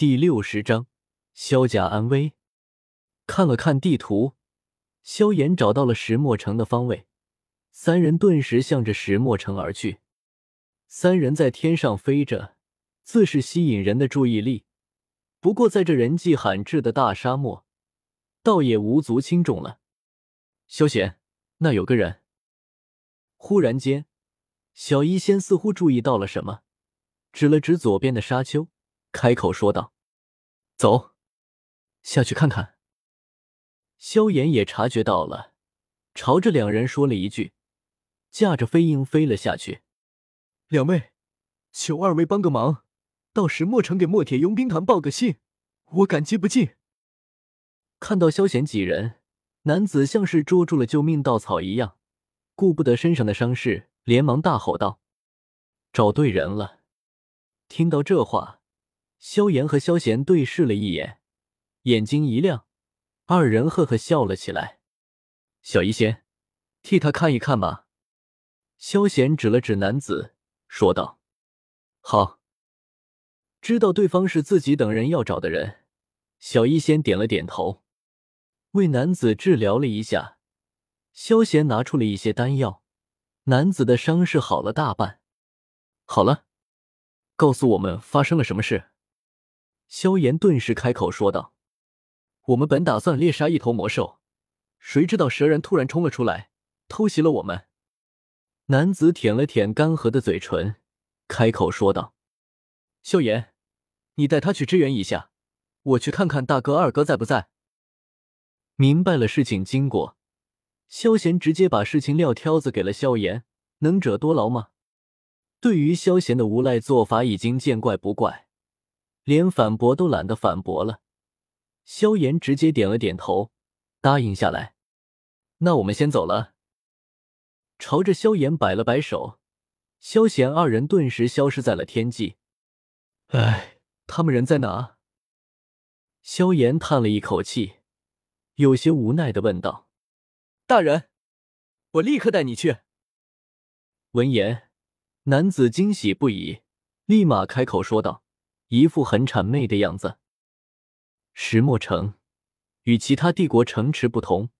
第六十章，萧家安危。看了看地图，萧炎找到了石墨城的方位，三人顿时向着石墨城而去。三人在天上飞着，自是吸引人的注意力。不过在这人迹罕至的大沙漠，倒也无足轻重了。萧贤，那有个人。忽然间，小医仙似乎注意到了什么，指了指左边的沙丘。开口说道：“走，下去看看。”萧炎也察觉到了，朝着两人说了一句，驾着飞鹰飞了下去。两位，求二位帮个忙，到石墨城给墨铁佣兵团报个信，我感激不尽。看到萧贤几人，男子像是捉住了救命稻草一样，顾不得身上的伤势，连忙大吼道：“找对人了！”听到这话。萧炎和萧贤对视了一眼，眼睛一亮，二人呵呵笑了起来。小医仙，替他看一看吧。萧贤指了指男子，说道：“好。”知道对方是自己等人要找的人，小医仙点了点头，为男子治疗了一下。萧贤拿出了一些丹药，男子的伤势好了大半。好了，告诉我们发生了什么事。萧炎顿时开口说道：“我们本打算猎杀一头魔兽，谁知道蛇人突然冲了出来，偷袭了我们。”男子舔了舔干涸的嘴唇，开口说道：“萧炎，你带他去支援一下，我去看看大哥二哥在不在。”明白了事情经过，萧贤直接把事情撂挑子给了萧炎。能者多劳吗？对于萧贤的无赖做法，已经见怪不怪。连反驳都懒得反驳了，萧炎直接点了点头，答应下来。那我们先走了。朝着萧炎摆了摆手，萧贤二人顿时消失在了天际。哎，他们人在哪？萧炎叹了一口气，有些无奈的问道：“大人，我立刻带你去。”闻言，男子惊喜不已，立马开口说道。一副很谄媚的样子。石墨城与其他帝国城池不同，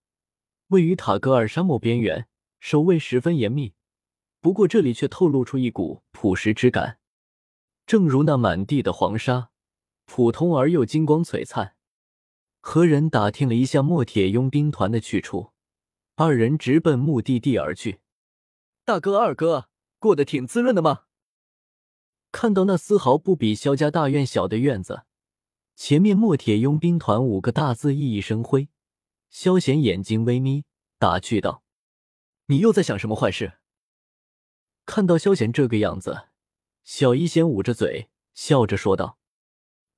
位于塔格尔沙漠边缘，守卫十分严密。不过这里却透露出一股朴实之感，正如那满地的黄沙，普通而又金光璀璨。和人打听了一下墨铁佣兵团的去处，二人直奔目的地而去。大哥、二哥过得挺滋润的吗？看到那丝毫不比萧家大院小的院子，前面墨铁佣兵团五个大字熠熠生辉。萧贤眼睛微眯，打趣道：“你又在想什么坏事？”看到萧贤这个样子，小医仙捂着嘴笑着说道：“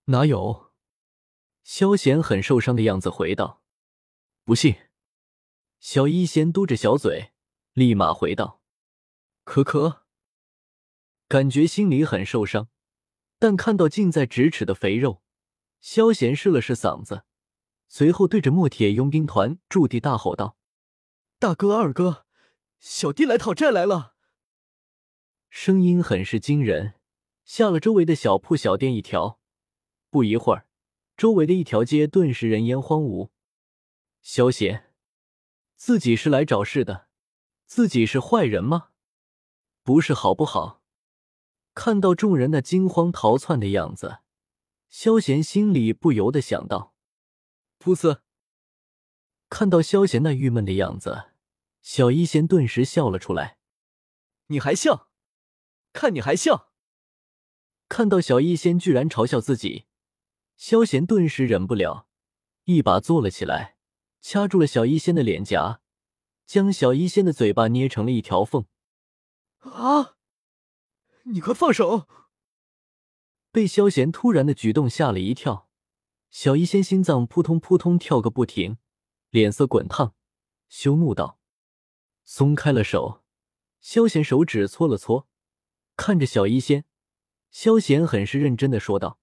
哪有？”萧贤很受伤的样子回道：“不信。”小医仙嘟着小嘴，立马回道：“可可。”感觉心里很受伤，但看到近在咫尺的肥肉，萧贤试了试嗓子，随后对着墨铁佣兵团驻地大吼道：“大哥、二哥，小弟来讨债来了！”声音很是惊人，吓了周围的小铺小店一条。不一会儿，周围的一条街顿时人烟荒芜。萧贤，自己是来找事的，自己是坏人吗？不是好不好？看到众人那惊慌逃窜的样子，萧贤心里不由得想到：“噗呲！”看到萧贤那郁闷的样子，小医仙顿时笑了出来。“你还笑？看你还笑！”看到小医仙居然嘲笑自己，萧贤顿时忍不了，一把坐了起来，掐住了小医仙的脸颊，将小医仙的嘴巴捏成了一条缝。啊！你快放手！被萧贤突然的举动吓了一跳，小医仙心脏扑通扑通跳个不停，脸色滚烫，羞怒道：“松开了手。”萧贤手指搓了搓，看着小医仙，萧贤很是认真的说道：“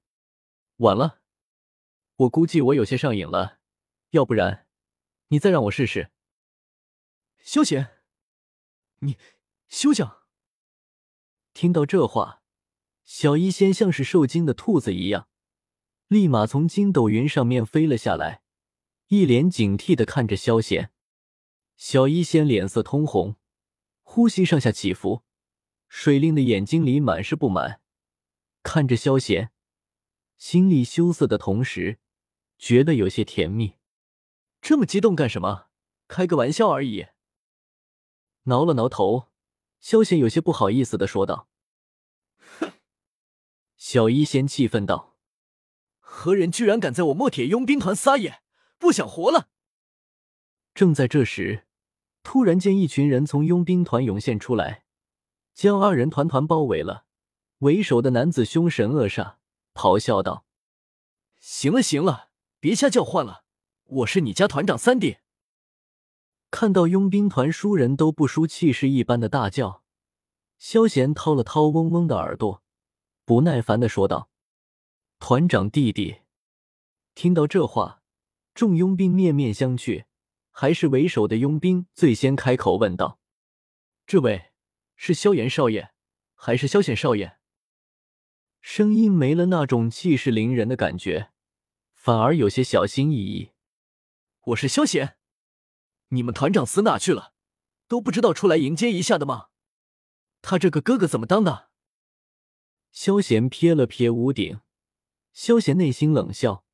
晚了，我估计我有些上瘾了，要不然你再让我试试。”萧贤，你休想！听到这话，小医仙像是受惊的兔子一样，立马从筋斗云上面飞了下来，一脸警惕的看着萧贤。小医仙脸色通红，呼吸上下起伏，水灵的眼睛里满是不满，看着萧贤，心里羞涩的同时，觉得有些甜蜜。这么激动干什么？开个玩笑而已。挠了挠头，萧贤有些不好意思的说道：“！”小医仙气愤道：“何人居然敢在我墨铁佣兵团撒野？不想活了！”正在这时。突然间，一群人从佣兵团涌现出来，将二人团团包围了。为首的男子凶神恶煞，咆哮道：“行了行了，别瞎叫唤了，我是你家团长三弟。”看到佣兵团输人都不输气势一般的大叫，萧贤掏了掏嗡嗡的耳朵，不耐烦的说道：“团长弟弟。”听到这话，众佣兵面面相觑。还是为首的佣兵最先开口问道：“这位是萧炎少爷，还是萧显少爷？”声音没了那种气势凌人的感觉，反而有些小心翼翼。“我是萧显，你们团长死哪去了？都不知道出来迎接一下的吗？他这个哥哥怎么当的？”萧贤瞥了瞥屋顶，萧贤内心冷笑，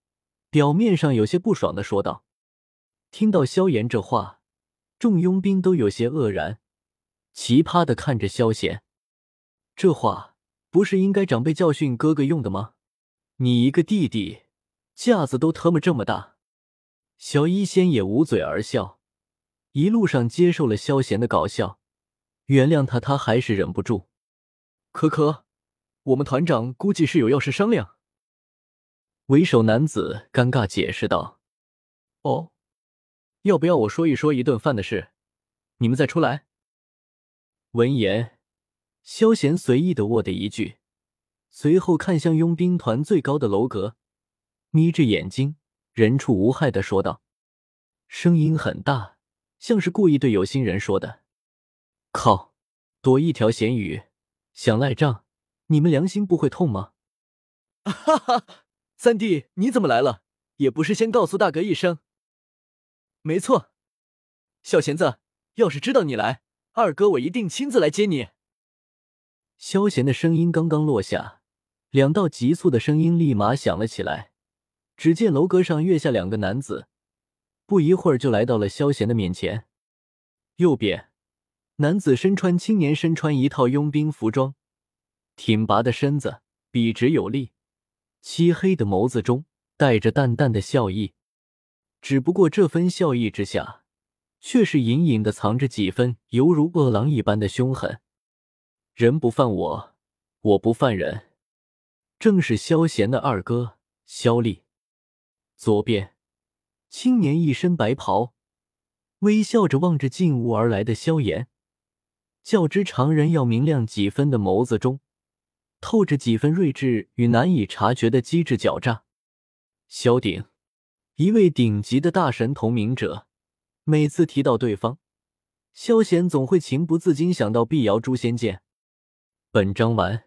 表面上有些不爽的说道。听到萧炎这话，众佣兵都有些愕然，奇葩的看着萧贤。这话不是应该长辈教训哥哥用的吗？你一个弟弟，架子都特么这么大。小医仙也捂嘴而笑，一路上接受了萧贤的搞笑，原谅他，他还是忍不住。可可，我们团长估计是有要事商量。为首男子尴尬解释道：“哦。”要不要我说一说一顿饭的事？你们再出来。闻言，萧贤随意的握的一句，随后看向佣兵团最高的楼阁，眯着眼睛，人畜无害的说道，声音很大，像是故意对有心人说的。靠，躲一条咸鱼，想赖账？你们良心不会痛吗？哈哈，三弟你怎么来了？也不是先告诉大哥一声。没错，小贤子，要是知道你来，二哥我一定亲自来接你。萧贤的声音刚刚落下，两道急促的声音立马响了起来。只见楼阁上跃下两个男子，不一会儿就来到了萧贤的面前。右边，男子身穿青年身穿一套佣兵服装，挺拔的身子笔直有力，漆黑的眸子中带着淡淡的笑意。只不过这份笑意之下，却是隐隐的藏着几分犹如恶狼一般的凶狠。人不犯我，我不犯人。正是萧贤的二哥萧厉。左边，青年一身白袍，微笑着望着进屋而来的萧炎，较之常人要明亮几分的眸子中，透着几分睿智与难以察觉的机智狡诈。萧鼎。一位顶级的大神同名者，每次提到对方，萧贤总会情不自禁想到碧瑶诛仙剑。本章完。